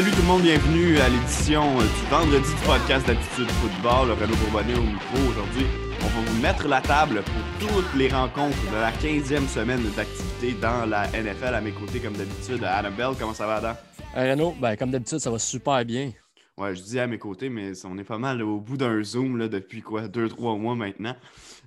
Salut tout le monde, bienvenue à l'édition euh, du vendredi du podcast d'Attitude Football. Renaud Bourbonnet au micro. Aujourd'hui, on va vous mettre la table pour toutes les rencontres de la 15e semaine d'activité dans la NFL. À mes côtés, comme d'habitude, Annabelle, comment ça va, Adam? Hey Renaud, ben, comme d'habitude, ça va super bien. Ouais, je dis à mes côtés, mais on est pas mal au bout d'un Zoom là, depuis quoi, deux, trois mois maintenant.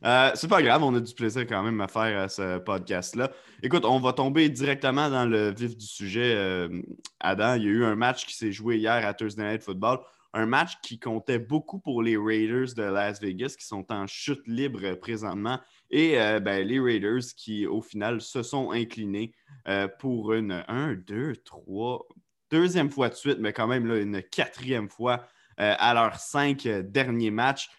Euh, c'est pas grave, on a du plaisir quand même à faire à ce podcast-là. Écoute, on va tomber directement dans le vif du sujet. Euh, Adam, il y a eu un match qui s'est joué hier à Thursday Night Football. Un match qui comptait beaucoup pour les Raiders de Las Vegas qui sont en chute libre présentement. Et euh, ben, les Raiders qui, au final, se sont inclinés pour une 1, 2, 3, deuxième fois de suite, mais quand même là, une quatrième fois à leurs cinq derniers matchs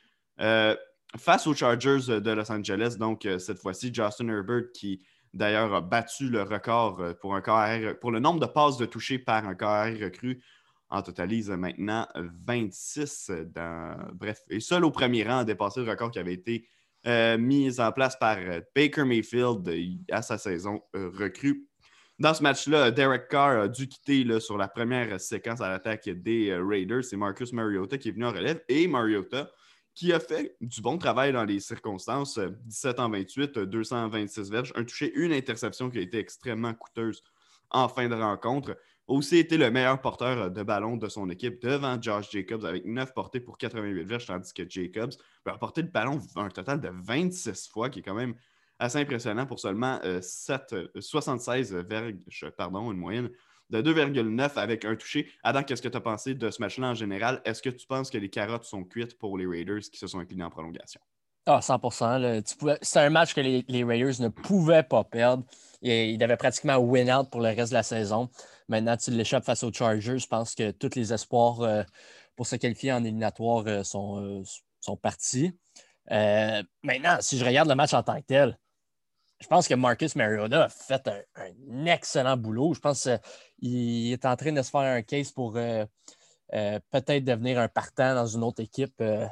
face aux Chargers de Los Angeles. Donc, euh, cette fois-ci, Justin Herbert, qui d'ailleurs a battu le record euh, pour, un pour le nombre de passes de toucher par un carrière recru, en totalise maintenant 26. Dans... Bref, et seul au premier rang a dépassé le record qui avait été euh, mis en place par Baker Mayfield à sa saison recrue. Dans ce match-là, Derek Carr a dû quitter sur la première séquence à l'attaque des Raiders. C'est Marcus Mariota qui est venu en relève. Et Mariota, qui a fait du bon travail dans les circonstances. 17 en 28, 226 verges, un touché, une interception qui a été extrêmement coûteuse en fin de rencontre. Aussi été le meilleur porteur de ballon de son équipe devant Josh Jacobs avec 9 portées pour 88 verges, tandis que Jacobs a porté le ballon un total de 26 fois, qui est quand même assez impressionnant pour seulement 7, 76 verges, pardon, une moyenne de 2,9 avec un touché. Adam, qu'est-ce que tu as pensé de ce match-là en général? Est-ce que tu penses que les carottes sont cuites pour les Raiders qui se sont inclinés en prolongation? Ah, 100% C'est un match que les, Raiders ne pouvaient pas perdre. Ils devaient pratiquement win out pour le reste de la saison. Maintenant, tu l'échappes face aux Chargers. Je pense que tous les espoirs euh, pour se qualifier en éliminatoire euh, sont, euh, sont partis. maintenant, si je regarde le match en tant que tel, je pense que Marcus Mariota a fait un, excellent boulot. Je pense qu'il est en train de se faire un case pour euh, euh, peut-être devenir un partant dans une autre équipe euh,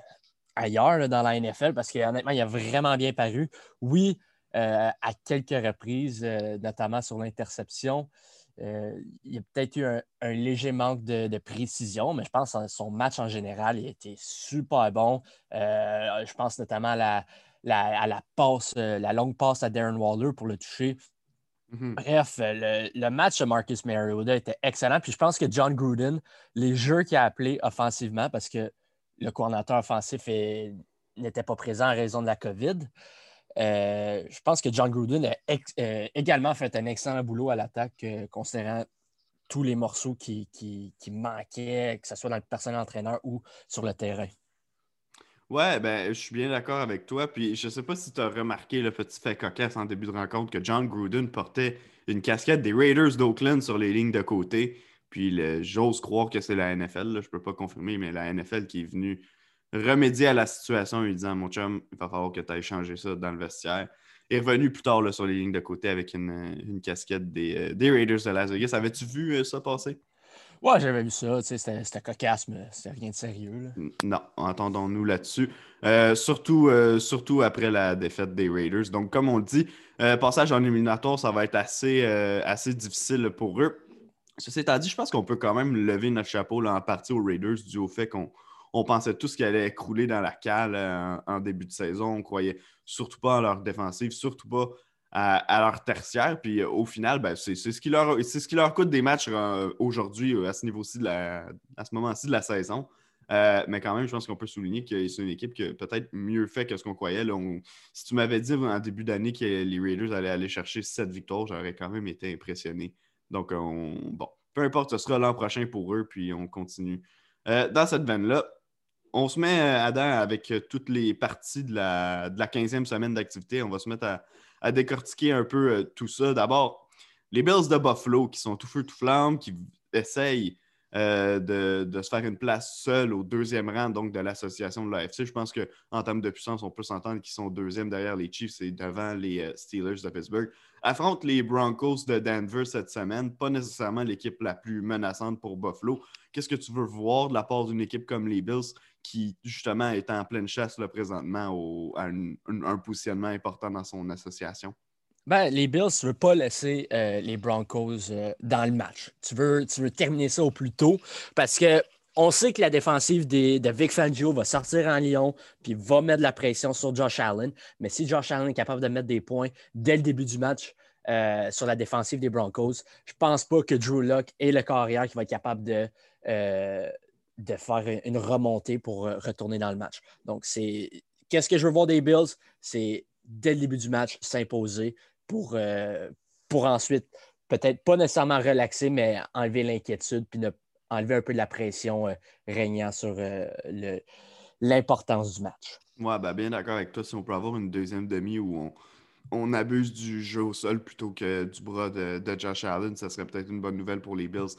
ailleurs dans la NFL parce qu'honnêtement, il a vraiment bien paru. Oui, à quelques reprises, notamment sur l'interception. il y a peut-être eu un, léger manque de, précision, mais je pense que son match en général il a été super bon. je pense notamment à la, la, à la passe, euh, la longue passe à Darren Waller pour le toucher. Mhm. Bref, euh, le, match de Marcus Mariota était excellent. Puis je pense que John Gruden, les jeux qu'il a appelés offensivement, parce que le coordinateur offensif n'était pas présent en raison de la COVID, euh, je pense que John Gruden a également fait un excellent boulot à l'attaque, considérant tous les morceaux qui, qui, manquaient, que ce soit dans le personnel entraîneur ou sur le terrain. Ouais, ben, je suis bien d'accord avec toi. Puis je sais pas si tu as remarqué le petit fait cocasse en début de rencontre que John Gruden portait une casquette des Raiders d'Oakland sur les lignes de côté. Puis j'ose croire que c'est la NFL, je peux pas confirmer, mais la NFL qui est venue remédier à la situation en lui disant Mon chum, il va falloir que tu ailles changer ça dans le vestiaire. Est revenu plus tard là, sur les lignes de côté avec une, casquette des, euh, des, Raiders de Las Vegas. Avais-tu vu euh, ça passer? Ouais, j'avais vu ça. C'était cocasse, mais c'était rien de sérieux. Non, entendons-nous là-dessus. Euh, surtout, euh, surtout après la défaite des Raiders. Donc, comme on le dit, euh, passage en éliminatoire, ça va être assez, assez difficile pour eux. Ceci étant dit, je pense qu'on peut quand même lever notre chapeau là, en partie aux Raiders dû au fait qu'on on pensait tout ce qui allait écrouler dans la cale en, début de saison. On croyait surtout pas en leur défensive, surtout pas à, leur tertiaire. Puis euh, au final, ben, c'est ce, qui leur, ce qui leur coûte des matchs euh, aujourd'hui euh, à ce niveau-ci, à ce moment-ci de la saison. mais quand même, je pense qu'on peut souligner que c'est une équipe qui peut-être mieux fait que ce qu'on croyait. si tu m'avais dit en début d'année que les Raiders allaient aller chercher cette victoires, j'aurais quand même été impressionné. Donc, bon, peu importe, ce sera l'an prochain pour eux, puis on continue. dans cette veine-là, on se met, Adam, avec toutes les parties de la, de la 15e semaine d'activité. On va se mettre à, à décortiquer un peu euh, tout ça. D'abord, les Bills de Buffalo qui sont tout feu, tout flamme, qui essayent euh, de, se faire une place seule au deuxième rang donc de l'association de l'AFC. Je pense qu'en termes de puissance, on peut s'entendre qu'ils sont deuxième derrière les Chiefs et devant les euh, Steelers de Pittsburgh. Affrontent les Broncos de Denver cette semaine, pas nécessairement l'équipe la plus menaçante pour Buffalo. Qu'est-ce que tu veux voir de la part d'une équipe comme les Bills qui, justement, est en pleine chasse là, présentement à un, positionnement important dans son association? Ben, les Bills, tu ne veux pas laisser euh, les Broncos euh, dans le match. Tu veux, tu veux terminer ça au plus tôt parce que on sait que la défensive de Vic Fangio va sortir en Lyon puis va mettre de la pression sur Josh Allen. Mais si Josh Allen est capable de mettre des points dès le début du match euh, sur la défensive des Broncos, je ne pense pas que Drew Locke est le carrière qui va être capable de, de faire une remontée pour retourner dans le match. Donc, c'est qu'est-ce que je veux voir des Bills? C'est dès le début du match s'imposer pour, euh, ensuite peut-être pas nécessairement relaxer, mais enlever l'inquiétude puis enlever un peu de la pression euh, régnant sur euh, l'importance du match. Ouais, ben, bien d'accord avec toi. Si on peut avoir une deuxième demi où on, on abuse du jeu au sol plutôt que du bras de, Josh Allen, ça serait peut-être une bonne nouvelle pour les Bills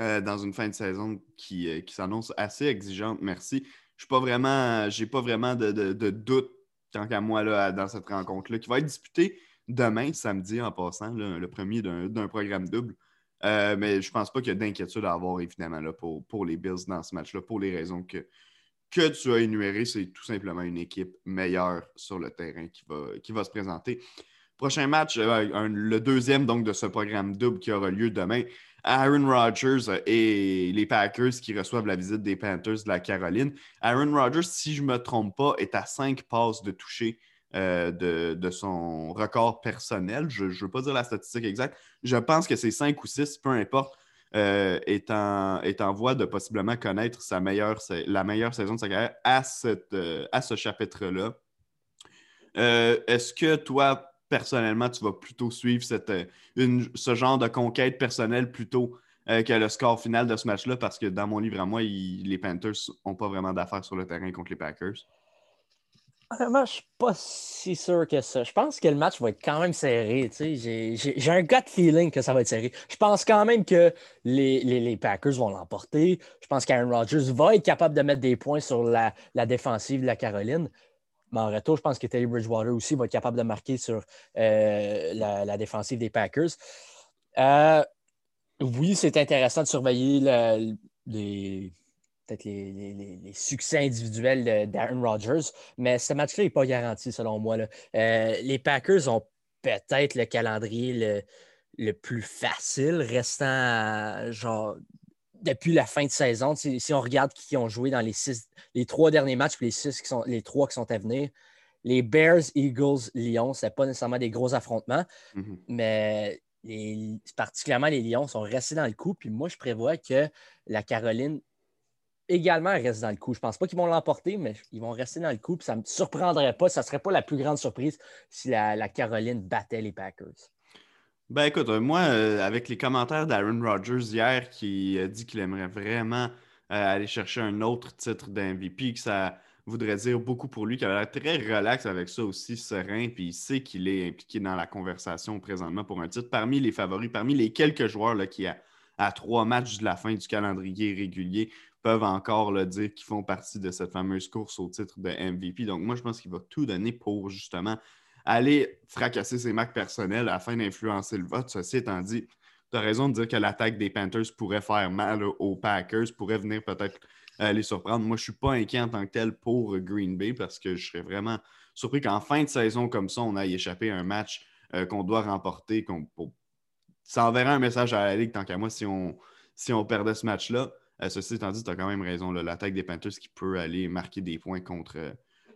dans une fin de saison qui, qui s'annonce assez exigeante. Merci. Je n'ai pas vraiment, pas vraiment de, de, doute tant qu'à moi là, dans cette rencontre-là, qui va être disputée demain, samedi, en passant, le premier d'un programme double. Euh, mais je ne pense pas qu'il y a d'inquiétude à avoir, évidemment, là, pour, pour les Bills dans ce match-là, pour les raisons que, que tu as énumérées. C'est tout simplement une équipe meilleure sur le terrain qui va, qui va se présenter. Prochain match, euh, le deuxième donc, de ce programme double qui aura lieu demain. Aaron Rodgers et les Packers qui reçoivent la visite des Panthers de la Caroline. Aaron Rodgers, si je ne me trompe pas, est à cinq passes de toucher euh, de, son record personnel. Je ne veux pas dire la statistique exacte. Je pense que c'est 5 ou 6, peu importe, euh, est, en, voie de possiblement connaître sa meilleure, la meilleure saison de sa carrière à, euh, à ce chapitre-là. Est-ce que toi, personnellement, tu vas plutôt suivre cette, ce genre de conquête personnelle plutôt que le score final de ce match-là? Parce que dans mon livre à moi, les Panthers n'ont pas vraiment d'affaires sur le terrain contre les Packers. Honnêtement, je suis pas si sûr que ça. Je pense que le match va être quand même serré. J'ai un gut feeling que ça va être serré. Je pense quand même que les, Packers vont l'emporter. Je pense qu'Aaron Rodgers va être capable de mettre des points sur la, défensive de la Caroline. Mais en retour, je pense que Teddy Bridgewater aussi va être capable de marquer sur euh, la, défensive des Packers. Euh, oui, c'est intéressant de surveiller les, peut-être les, succès individuels d'Aaron Rodgers, mais ce match-là n'est pas garanti selon moi. Euh, les Packers ont peut-être le calendrier le, plus facile, restant genre depuis la fin de saison. Si, on regarde qui ont joué dans les, six, les trois derniers matchs, puis les, six qui sont, les trois qui sont à venir, les Bears, Eagles, Lions, ce pas nécessairement des gros affrontements, mm-hmm. mais particulièrement les Lions sont restés dans le coup. Puis moi, je prévois que la Caroline également reste dans le coup. Je ne pense pas qu'ils vont l'emporter, mais ils vont rester dans le coup. ça ne me surprendrait pas. Ça ne serait pas la plus grande surprise si la, Caroline battait les Packers. Ben écoute, euh, moi, euh, avec les commentaires d'Aaron Rodgers hier qui a dit qu'il aimerait vraiment euh, aller chercher un autre titre d'MVP, que ça voudrait dire beaucoup pour lui, qu'il a l'air très relax avec ça aussi, serein, puis il sait qu'il est impliqué dans la conversation présentement pour un titre. Parmi les favoris, parmi les quelques joueurs là, qui, a, à trois matchs de la fin du calendrier régulier, peuvent encore le dire qu'ils font partie de cette fameuse course au titre de MVP. Donc, moi, je pense qu'il va tout donner pour justement aller fracasser ses marques personnelles afin d'influencer le vote. Ceci étant dit, tu as raison de dire que l'attaque des Panthers pourrait faire mal aux Packers, pourrait venir peut-être euh, les surprendre. Moi, je ne suis pas inquiet en tant que tel pour Green Bay parce que je serais vraiment surpris qu'en fin de saison comme ça, on aille échapper à un match euh, qu'on doit remporter. Ça enverrait un message à la Ligue tant qu'à moi si on, si on perdait ce match-là. Euh, ceci étant dit, tu as quand même raison. L'attaque des Panthers qui peut aller marquer des points contre,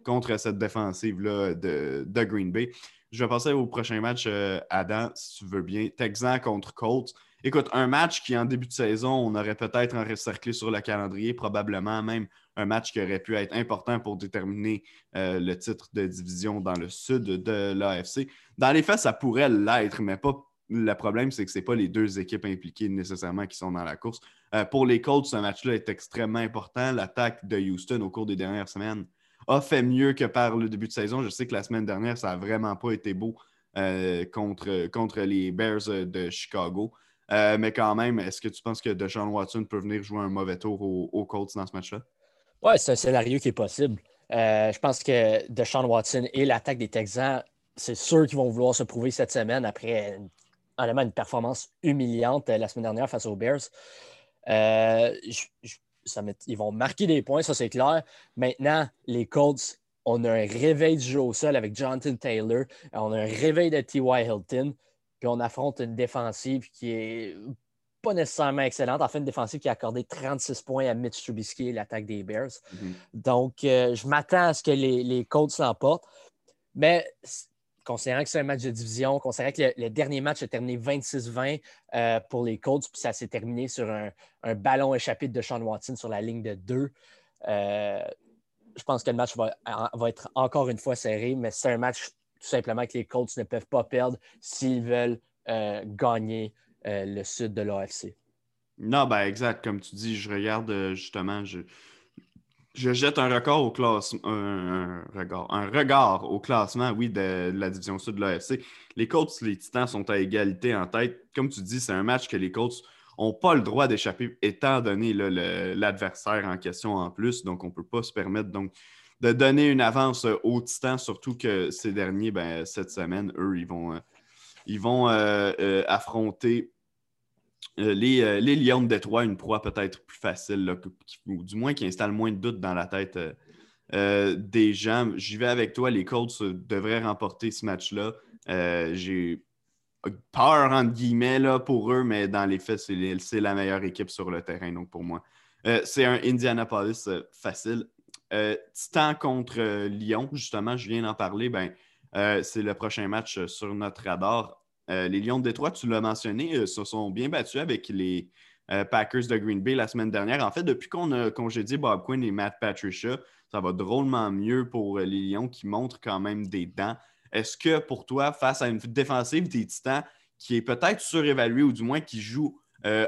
contre cette défensive-là de, Green Bay. Je vais passer au prochain match, euh, Adam, si tu veux bien. Texan contre Colts. Écoute, un match qui, en début de saison, on aurait peut-être encerclé sur le calendrier, probablement même un match qui aurait pu être important pour déterminer euh, le titre de division dans le sud de l'AFC. Dans les faits, ça pourrait l'être, mais pas le problème, c'est que ce n'est pas les deux équipes impliquées nécessairement qui sont dans la course. Euh, pour les Colts, ce match-là est extrêmement important. L'attaque de Houston au cours des dernières semaines a fait mieux que par le début de saison. Je sais que la semaine dernière, ça n'a vraiment pas été beau euh, contre, contre les Bears de Chicago. Euh, mais quand même, est-ce que tu penses que Deshaun Watson peut venir jouer un mauvais tour aux, Colts dans ce match-là? Oui, c'est un scénario qui est possible. je pense que Deshaun Watson et l'attaque des Texans, c'est sûr qu'ils vont vouloir se prouver cette semaine après honnêtement une performance humiliante euh, la semaine dernière face aux Bears. Euh, ils vont marquer des points, ça c'est clair. Maintenant, les Colts, on a un réveil du jeu au sol avec Jonathan Taylor, on a un réveil de T.Y. Hilton, puis on affronte une défensive qui est pas nécessairement excellente. En fait, une défensive qui a accordé 36 points à Mitch Trubisky et l'attaque des Bears. Mm-hmm. Donc, euh, je m'attends à ce que les, les Colts l'emportent. Mais considérant que c'est un match de division, considérant que le, dernier match a terminé 26-20 euh, pour les Colts, puis ça s'est terminé sur un, ballon échappé de Sean Watson sur la ligne de deux. Euh, je pense que le match va, être encore une fois serré, mais c'est un match tout simplement que les Colts ne peuvent pas perdre s'ils veulent gagner euh, le sud de l'AFC. Non, ben exact. Comme tu dis, je regarde euh, justement, je jette un record au classement, regard, au classement, oui, de, la division sud de l'AFC. Les Colts, les Titans sont à égalité en tête. Comme tu dis, c'est un match que les Colts n'ont pas le droit d'échapper, étant donné l'adversaire en question en plus. Donc, on ne peut pas se permettre de donner une avance aux Titans, surtout que ces derniers, ben, cette semaine, eux, ils vont, euh, affronter euh, euh, les, Lions de Détroit, une proie peut-être plus facile, ou du moins qui installe moins de doutes dans la tête euh, des gens. J'y vais avec toi, les Colts devraient remporter ce match-là. J'ai peur, entre guillemets, là, pour eux, mais dans les faits, c'est la meilleure équipe sur le terrain, donc pour moi. c'est un Indianapolis facile. Titan contre Lyon, justement, je viens d'en parler. Ben, c'est le prochain match sur notre radar. Euh, les Lions de Détroit, tu l'as mentionné, euh, se sont bien battus avec les euh, Packers de Green Bay la semaine dernière. En fait, depuis qu'on a congédié Bob Quinn et Matt Patricia, ça va drôlement mieux pour les Lions qui montrent quand même des dents. Est-ce que pour toi, face à une défensive des Titans qui est peut-être surévaluée ou du moins qui joue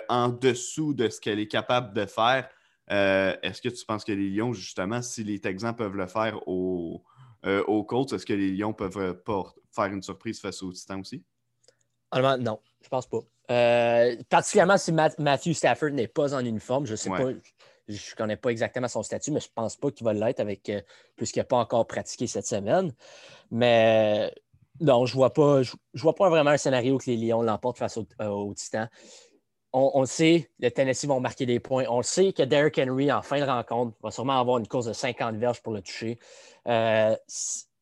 en dessous de ce qu'elle est capable de faire, est-ce que tu penses que les Lions, justement, si les Texans peuvent le faire aux au Colts, est-ce que les Lions peuvent faire une surprise face aux Titans aussi? Non, je pense pas. Euh, particulièrement si Matthew Stafford n'est pas en uniforme, je ne sais pas, je ne connais pas exactement son statut, mais je ne pense pas qu'il va l'être avec euh, puisqu'il n'a pas encore pratiqué cette semaine. Mais non, je ne vois pas, je, vois pas vraiment un scénario que les Lions l'emportent face aux euh, au Titans. On, on, le sait, les Tennessee vont marquer des points. On le sait que Derrick Henry, en fin de rencontre, va sûrement avoir une course de 50 verges pour le toucher.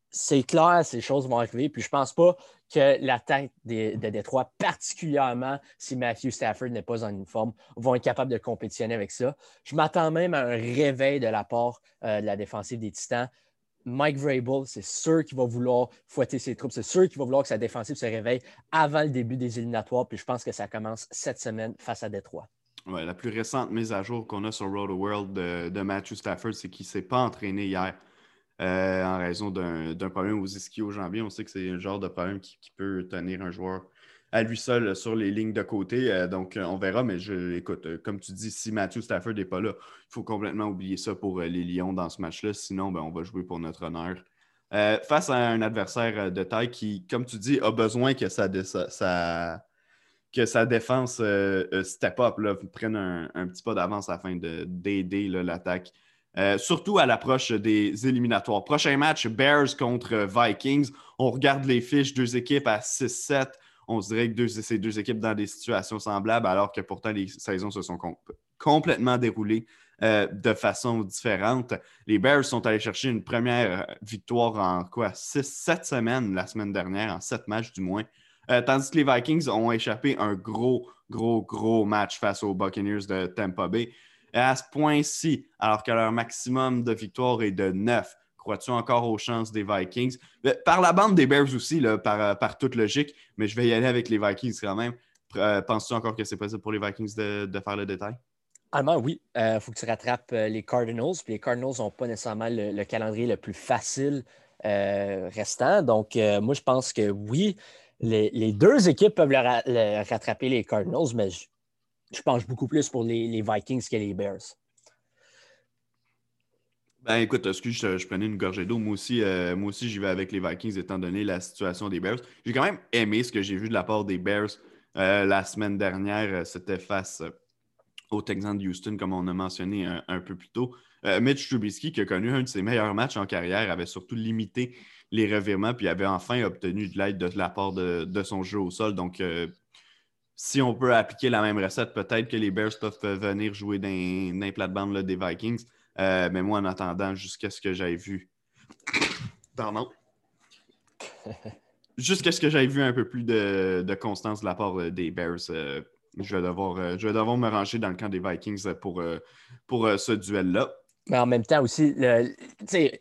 c'est clair, ces choses vont arriver. Puis je ne pense pas que l'attaque de Détroit, particulièrement si Matthew Stafford n'est pas en uniforme, vont être capables de compétitionner avec ça. Je m'attends même à un réveil de la part euh, de la défensive des Titans. Mike Vrabel, c'est sûr qu'il va vouloir fouetter ses troupes. C'est sûr qu'il va vouloir que sa défensive se réveille avant le début des éliminatoires. Puis je pense que ça commence cette semaine face à Détroit. Ouais, la plus récente mise à jour qu'on a sur Road World de, de Matthew Stafford, c'est qu'il ne s'est pas entraîné hier. Euh, en raison d'un problème aux ischio-jambiers. On sait que c'est un genre de problème qui, peut tenir un joueur à lui seul sur les lignes de côté. Euh, donc, on verra, mais je, écoute, euh, comme tu dis, si Matthew Stafford n'est pas là, il faut complètement oublier ça pour les Lions dans ce match-là. Sinon, ben, on va jouer pour notre honneur. face à un adversaire de taille qui, comme tu dis, a besoin que sa, défense step up, prenne un, petit pas d'avance afin d'aider l'attaque euh, surtout à l'approche des éliminatoires. Prochain match, Bears contre Vikings. On regarde les fiches, deux équipes à 6-7. On se dirait que ces deux équipes dans des situations semblables, alors que pourtant les saisons se sont complètement déroulées euh, de façon différente. Les Bears sont allés chercher une première victoire en quoi? 6-7 semaines la semaine dernière, en 7 matchs du moins. Euh, tandis que les Vikings ont échappé un gros, gros, gros match face aux Buccaneers de Tampa Bay à ce point-ci, alors que leur maximum de victoire est de 9, crois-tu encore aux chances des Vikings? Par la bande des Bears aussi, là, par, toute logique, mais je vais y aller avec les Vikings quand même. Euh, penses-tu encore que c'est possible pour les Vikings de, faire le détail? Allemand, oui. Il euh, faut que tu rattrapes euh, les Cardinals. Puis les Cardinals n'ont pas nécessairement le, calendrier le plus facile restant. Donc, moi, je pense que oui, les, deux équipes peuvent rattraper les Cardinals, mais je, je penche beaucoup plus pour les, Vikings que les Bears. Ben écoute, excuse, je, je prenais une gorgée d'eau. Moi aussi, euh, aussi j'y vais avec les Vikings étant donné la situation des Bears. J'ai quand même aimé ce que j'ai vu de la part des Bears euh, la semaine dernière. Euh, c'était face au Texans de Houston, comme on a mentionné un, peu plus tôt. Mitch Trubisky, qui a connu un de ses meilleurs matchs en carrière, avait surtout limité les revirements, puis avait enfin obtenu de l'aide de la part de, de, son jeu au sol. Donc, si on peut appliquer la même recette, peut-être que les Bears peuvent venir jouer dans, les plates-bandes des Vikings. Euh, mais moi, en attendant, jusqu'à ce que j'aie vu Pardon. Jusqu'à ce que j'aie vu un peu plus de, constance de la part euh, des Bears, euh, je, vais devoir, euh, je vais devoir me ranger dans le camp des Vikings pour, pour ce duel-là. Mais en même temps aussi,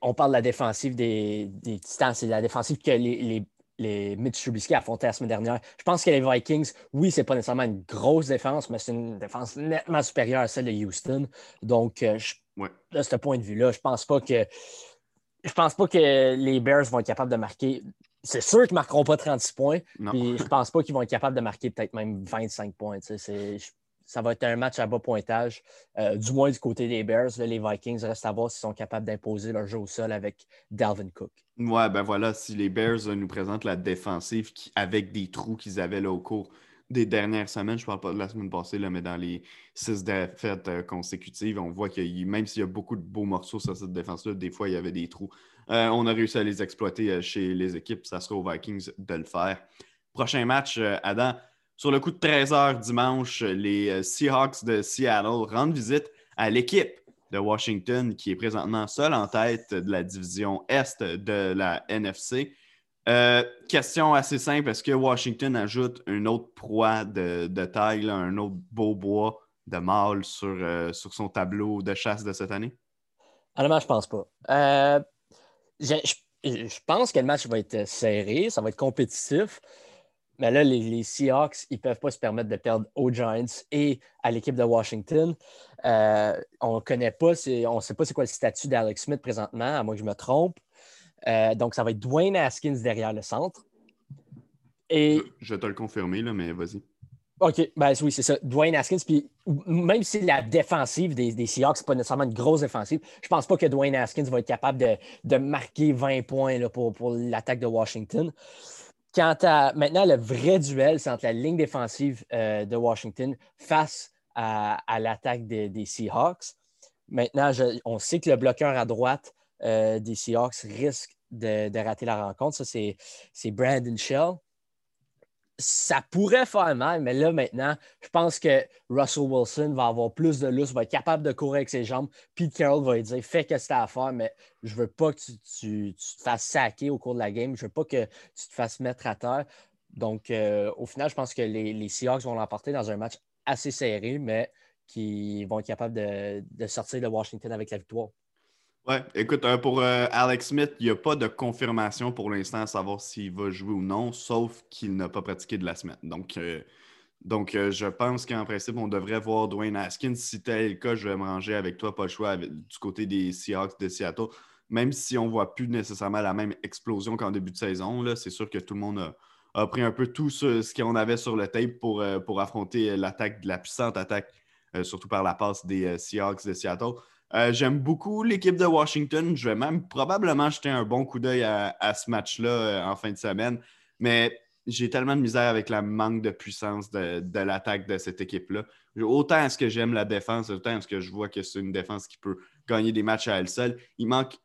on parle de la défensive des, des Titans. C'est la défensive que les, les, les Mitch Trubisky affrontaient la semaine dernière. Je pense que les Vikings, oui, c'est pas nécessairement une grosse défense, mais c'est une défense nettement supérieure à celle de Houston. Donc, de ce point de vue-là, je pense pas que je pense pas que les Bears vont être capables de marquer. C'est sûr qu'ils ne marqueront pas 36 points. Puis je pense pas qu'ils vont être capables de marquer peut-être même 25 points. Ça va être un match à bas pointage, euh, du moins du côté des Bears. les Vikings restent à voir s'ils sont capables d'imposer leur jeu au sol avec Dalvin Cook. Ouais, ben voilà, si les Bears nous présentent la défensive avec des trous qu'ils avaient au cours des dernières semaines, je ne parle pas de la semaine passée, là, mais dans les six défaites euh, consécutives, on voit que même s'il y a beaucoup de beaux morceaux sur cette défense-là, des fois, il y avait des trous. Euh, on a réussi à les exploiter euh, chez les équipes. Ça sera aux Vikings de le faire. Prochain match, Adam. Sur le coup de 13h dimanche, les Seahawks de Seattle rendent visite à l'équipe de Washington qui est présentement seule en tête de la division Est de la NFC. Euh, question assez simple. Est-ce que Washington ajoute une autre proie de, taille, un autre beau bois de mâle sur, euh, sur son tableau de chasse de cette année? Honnêtement, je pense pas. Euh, je, pense que le match va être serré, ça va être compétitif. Mais là, les, Seahawks, ils ne peuvent pas se permettre de perdre aux Giants et à l'équipe de Washington. on ne connaît pas, on ne sait pas c'est quoi le statut d'Alex Smith présentement, à moins que je me trompe. Euh, donc, ça va être Dwayne Haskins derrière le centre. Et... Je vais te le confirmer, là, mais vas-y. OK, ben oui, c'est ça. Dwayne Haskins, puis même si la défensive des, des Seahawks, n'est pas nécessairement une grosse défensive, je pense pas que Dwayne Haskins va être capable de, marquer 20 points là, pour, l'attaque de Washington. Quant à maintenant, le vrai duel, c'est entre la ligne défensive euh, de Washington face à, l'attaque des, Seahawks. Maintenant, on sait que le bloqueur à droite euh, des Seahawks risque de, rater la rencontre. Ça, c'est Brandon Shell. Ça pourrait faire mal, mais là, maintenant, je pense que Russell Wilson va avoir plus de lousse, va être capable de courir avec ses jambes. Pete Carroll va lui dire Fais que as à faire, mais je veux pas que tu, te fasses saquer au cours de la game. Je veux pas que tu te fasses mettre à terre. Donc, euh, au final, je pense que les, Seahawks vont l'emporter dans un match assez serré, mais qui vont être capables de sortir de Washington avec la victoire. Ouais, écoute, euh, pour euh, Alex Smith, il n'y a pas de confirmation pour l'instant à savoir s'il va jouer ou non, sauf qu'il n'a pas pratiqué de la semaine. Donc, euh, donc je pense qu'en principe, on devrait voir Dwayne Haskins. Si tel le cas, je vais me ranger avec toi, pas le choix, du côté des Seahawks de Seattle. Même si on ne voit plus nécessairement la même explosion qu'en début de saison, c'est sûr que tout le monde a, pris un peu tout ce, qu'on avait sur le tape pour, pour affronter l'attaque, la puissante attaque, surtout par la passe des Seahawks de Seattle. Euh, j'aime beaucoup l'équipe de Washington. Je vais même probablement jeter un bon coup d'œil à, ce match-là euh, en fin de semaine. Mais j'ai tellement de misère avec la manque de puissance de, l'attaque de cette équipe-là. Autant est-ce que j'aime la défense, autant est-ce que je vois que c'est une défense qui peut gagner des matchs à elle seule. Il manque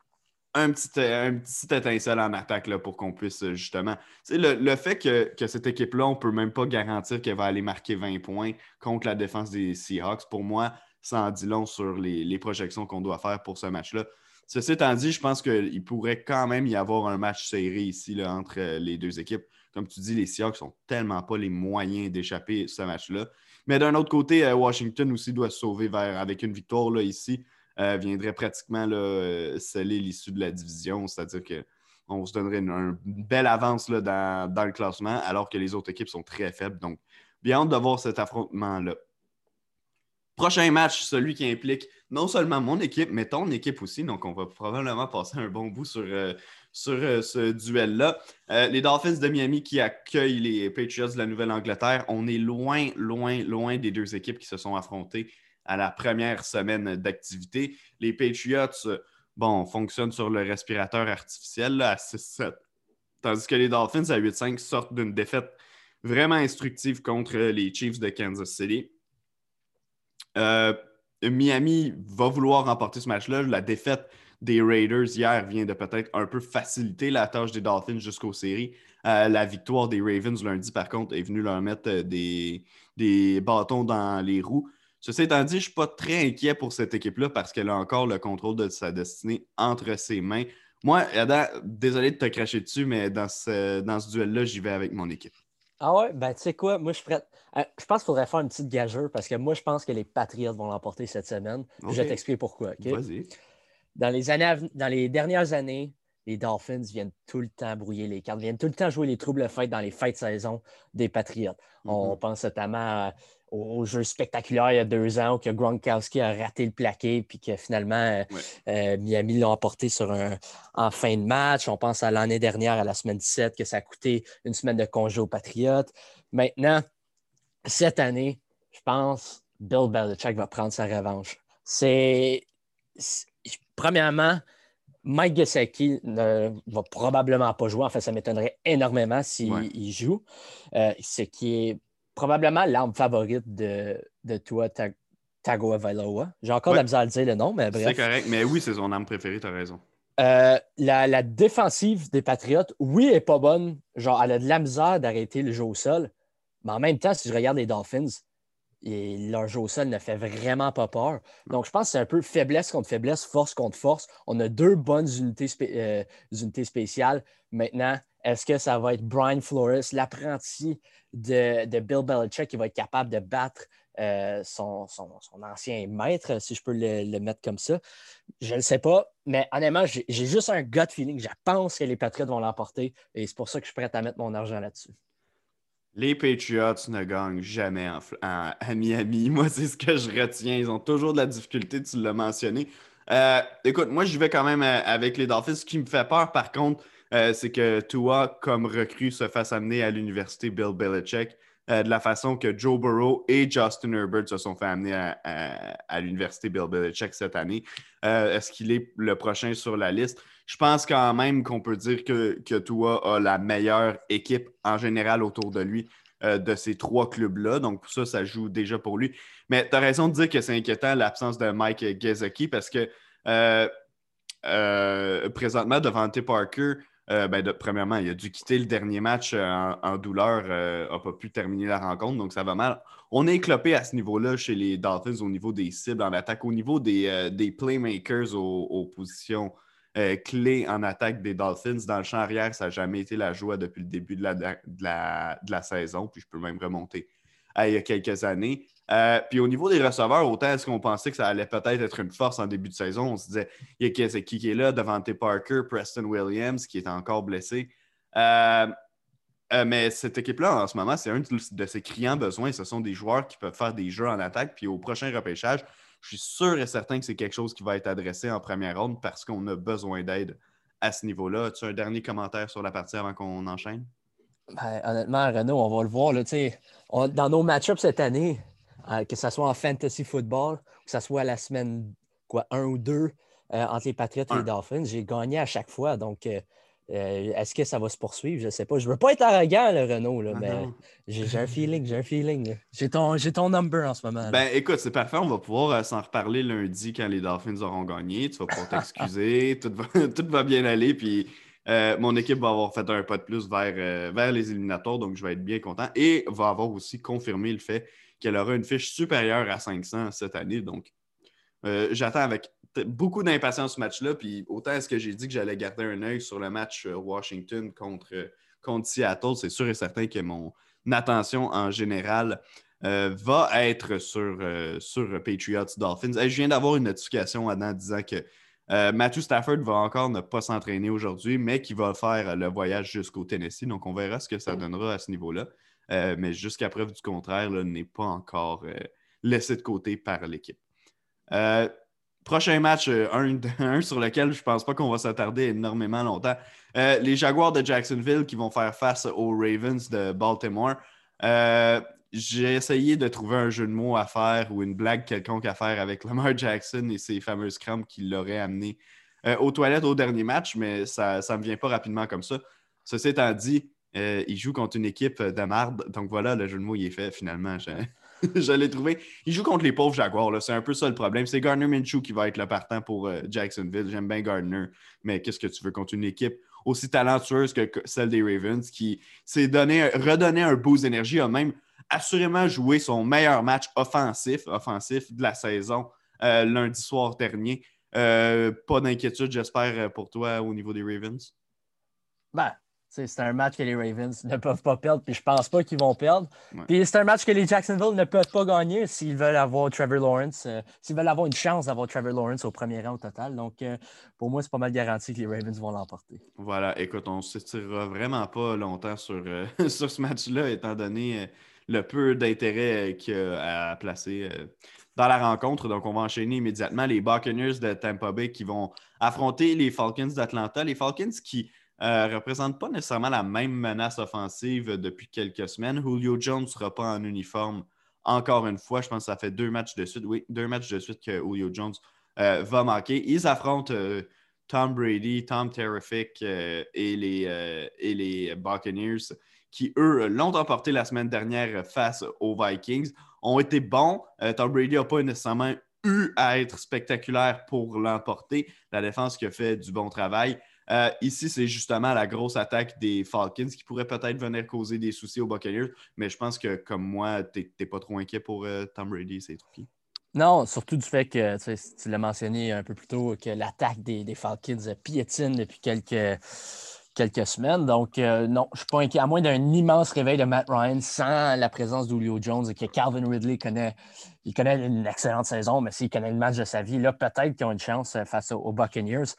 un petit, un petit étincelle en attaque là, pour qu'on puisse justement. Le, le fait que, que cette équipe-là, on ne peut même pas garantir qu'elle va aller marquer 20 points contre la défense des Seahawks, pour moi, ça en dit long sur les, projections qu'on doit faire pour ce match-là. Ceci étant dit, je pense qu'il pourrait quand même y avoir un match serré ici là, entre euh, les deux équipes. Comme tu dis, les Seahawks sont tellement pas les moyens d'échapper ce match-là. Mais d'un autre côté, euh, Washington aussi doit se sauver vers, avec une victoire là, ici. Euh, viendrait pratiquement là, sceller l'issue de la division. C'est-à-dire qu'on se donnerait une, belle avance là, dans, dans, le classement, alors que les autres équipes sont très faibles. Donc, bien hâte de voir cet affrontement-là. Prochain match, celui qui implique non seulement mon équipe, mais ton équipe aussi. Donc, on va probablement passer un bon bout sur, euh, sur euh, ce duel-là. Euh, les Dolphins de Miami qui accueillent les Patriots de la Nouvelle-Angleterre. On est loin, loin, loin des deux équipes qui se sont affrontées à la première semaine d'activité. Les Patriots, bon, fonctionnent sur le respirateur artificiel à 6-7. Tandis que les Dolphins à 8-5 sortent d'une défaite vraiment instructive contre les Chiefs de Kansas City. Euh, Miami va vouloir remporter ce match-là. La défaite des Raiders hier vient de peut-être un peu faciliter la tâche des Dolphins jusqu'aux séries. Euh, la victoire des Ravens lundi, par contre, est venue leur mettre euh, des, bâtons dans les roues. Ceci étant dit, je ne suis pas très inquiet pour cette équipe-là parce qu'elle a encore le contrôle de sa destinée entre ses mains. Moi, Adam, désolé de te cracher dessus, mais dans ce, dans ce duel-là, j'y vais avec mon équipe. Ah ouais, ben tu sais quoi, moi je prête. Euh, je pense qu'il faudrait faire une petite gageure parce que moi je pense que les Patriots vont l'emporter cette semaine. Je vais t'expliquer pourquoi. Vas-y. Dans les, années, dans les dernières années, les Dolphins viennent tout le temps brouiller les cartes, viennent tout le temps jouer les troubles fêtes dans les fêtes de saison des Patriots. On mm-hmm. pense notamment au, jeu spectaculaire il y a deux ans où que Gronkowski a raté le plaqué puis que finalement euh, euh, Miami l'a emporté sur un, en fin de match. On pense à l'année dernière, à la semaine 17, que ça a coûté une semaine de congé aux Patriotes. Maintenant, cette année, je pense Bill Belichick va prendre sa revanche. C'est premièrement, Mike Gesicki ne va probablement pas jouer. En fait, ça m'étonnerait énormément s'il joue. Euh, ce qui est probablement l'arme favorite de, de toi, Tago Valoa. J'ai encore la misère à dire le nom, mais bref. C'est correct, mais oui, c'est son arme préférée, tu as raison. Euh, la, défensive des Patriotes, oui, elle n'est pas bonne. Genre, elle a de la misère d'arrêter le jeu au sol. Mais en même temps, si je regarde les Dolphins, et leur jeu au sol ne fait vraiment pas peur. Donc, je pense que c'est un peu faiblesse contre faiblesse, force contre force. On a deux bonnes unités, euh, unités spéciales. Maintenant, est-ce que ça va être Brian Flores, l'apprenti de, Bill Belichick, qui va être capable de battre euh, son, ancien maître, si je peux le, mettre comme ça? Je ne le sais pas, mais honnêtement, j'ai juste un gut feeling. Je pense que les Patriots vont l'emporter et c'est pour ça que je suis prêt à mettre mon argent là-dessus. Les Patriots ne gagnent jamais à Miami. Moi, c'est ce que je retiens. Ils ont toujours de la difficulté, tu l'as mentionné. Euh, écoute, moi, je vais quand même euh, avec les Dolphins. Ce qui me fait peur, par contre, euh, c'est que Tua, comme recrue, se fasse amener à l'université Bill Belichick euh, de la façon que Joe Burrow et Justin Herbert se sont fait amener à, l'université Bill Belichick cette année. Euh, est-ce qu'il est le prochain sur la liste? Je pense quand même qu'on peut dire que, que Tua a la meilleure équipe en général autour de lui de ces trois clubs-là. Donc, ça, ça joue déjà pour lui. Mais tu as raison de dire que c'est inquiétant l'absence de Mike Gesicki parce que présentement, Devante Parker euh, ben, premièrement, il a dû quitter le dernier match euh, en, douleur, n'a euh, pas pu terminer la rencontre, donc ça va mal. On est éclopé à ce niveau-là chez les Dolphins au niveau des cibles en attaque, au niveau des, des playmakers aux, positions clés en attaque des Dolphins. Dans le champ arrière, ça n'a jamais été la joie depuis le début de la, de la, de la saison, puis je peux même remonter à il y a quelques années. Euh, puis au niveau des receveurs, autant est-ce qu'on pensait que ça allait peut-être être une force en début de saison, on se disait, il y a qui, qui est là, Devante Parker, Preston Williams, qui est encore blessé. Euh, euh, mais cette équipe-là, en ce moment, c'est un de ses criants besoins. Ce sont des joueurs qui peuvent faire des jeux en attaque. Puis au prochain repêchage, je suis sûr et certain que c'est quelque chose qui va être adressé en première ronde parce qu'on a besoin d'aide à ce niveau-là. As-tu un dernier commentaire sur la partie avant qu'on enchaîne? Ben, honnêtement, Renaud, on va le voir. Là, dans nos match-ups cette année, euh, que ce soit en fantasy football, que ce soit la semaine quoi, un ou deux euh, entre les Patriots et les Dolphins, j'ai gagné à chaque fois. Donc, euh, est-ce que ça va se poursuivre? Je ne sais pas. Je ne veux pas être arrogant, le Renault, là, ah mais j'ai un feeling, j'ai un feeling. J'ai ton, ton number en ce moment. Ben, écoute, c'est parfait. On va pouvoir s'en reparler lundi quand les Dolphins auront gagné. Tu vas pouvoir t'excuser. tout, va, tout va bien aller. Puis mon équipe va avoir fait un pas de plus vers, vers les éliminatoires. Donc, je vais être bien content. Et va avoir aussi confirmé le fait qu'elle aura une fiche supérieure à 500 cette année. Donc, euh, j'attends avec beaucoup d'impatience ce match-là. Puis autant est-ce que j'ai dit que j'allais garder un œil sur le match euh, Washington contre, contre Seattle, c'est sûr et certain que mon attention en général euh, va être sur, sur Patriots Dolphins. je viens d'avoir une notification Adam disant que Matthew Stafford va encore ne pas s'entraîner aujourd'hui, mais qu'il va faire le voyage jusqu'au Tennessee. Donc, on verra ce que ça donnera à ce niveau-là. Euh, mais jusqu'à preuve du contraire, n'est pas encore euh, laissé de côté par l'équipe. Euh, prochain match, un, sur lequel je ne pense pas qu'on va s'attarder énormément longtemps. les Jaguars de Jacksonville qui vont faire face aux Ravens de Baltimore. J'ai essayé de trouver un jeu de mots à faire ou une blague quelconque à faire avec Lamar Jackson et ses fameuses crampes qui l'auraient amené aux toilettes au dernier match, mais ça ne me vient pas rapidement comme ça. Ceci étant dit, euh, il joue contre une équipe de marde. Donc voilà, le jeu de mots, il est fait finalement. Je, l'ai trouvé. Il joue contre les pauvres Jaguars. C'est un peu ça le problème. C'est Gardner Minshew qui va être le partant pour euh, Jacksonville. J'aime bien Gardner, mais qu'est-ce que tu veux contre une équipe aussi talentueuse que celle des Ravens qui s'est donné, redonné un boost d'énergie, a même assurément joué son meilleur match offensif, offensif de la saison euh, lundi soir dernier. pas d'inquiétude, j'espère, pour toi au niveau des Ravens? Ben, c'est un match que les Ravens ne peuvent pas perdre, puis je pense pas qu'ils vont perdre. Puis c'est un match que les Jacksonville ne peuvent pas gagner s'ils veulent avoir Trevor Lawrence, euh, s'ils veulent avoir une chance d'avoir Trevor Lawrence au premier rang au total. Donc, euh, pour moi, c'est pas mal garanti que les Ravens vont l'emporter. Voilà, écoute, on ne s'étirera vraiment pas longtemps sur, euh, sur ce match-là, étant donné le peu d'intérêt qu'il y a à placer dans la rencontre. Donc, on va enchaîner immédiatement les Buccaneers de Tampa Bay qui vont affronter les Falcons d'Atlanta. Les Falcons qui ne euh, représente pas nécessairement la même menace offensive depuis quelques semaines. Julio Jones ne sera pas en uniforme encore une fois. Je pense que ça fait deux matchs de suite. Oui, deux matchs de suite que Julio Jones euh, va manquer. Ils affrontent euh, Tom Brady, Tom Terrific et, les, et les Buccaneers qui, eux, l'ont emporté la semaine dernière face aux Vikings, ont été bons. Tom Brady n'a pas nécessairement eu à être spectaculaire pour l'emporter. La défense qui a fait du bon travail. Euh, ici, c'est justement la grosse attaque des Falcons qui pourrait peut-être venir causer des soucis aux Buccaneers. Mais je pense que, comme moi, tu n'es pas trop inquiet pour euh, Tom Brady et ses troupiers. Non, surtout du fait que tu l'as mentionné un peu plus tôt, que l'attaque des, Falcons piétine depuis quelques, semaines. Donc, euh, non, je ne suis pas inquiet. À moins d'un immense réveil de Matt Ryan sans la présence d'Ulio Jones et que Calvin Ridley connaît, connaît une excellente saison, mais s'il connaît le match de sa vie, là, peut-être qu'ils ont une chance face aux Buccaneers.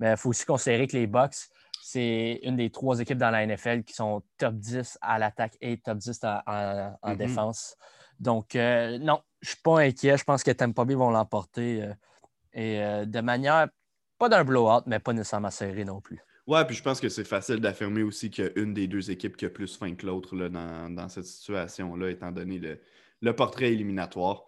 Mais il faut aussi considérer que les Bucks, c'est une des trois équipes dans la NFL qui sont top 10 à l'attaque et top 10 en, mm-hmm. défense. Donc, euh, non, je ne suis pas inquiet. Je pense que Tampa Bay vont l'emporter. Euh, et euh, de manière, pas d'un blowout, mais pas nécessairement serré non plus. Ouais, puis je pense que c'est facile d'affirmer aussi qu'il y a une des deux équipes qui a plus faim que l'autre dans, dans, cette situation-là, étant donné le, le portrait éliminatoire.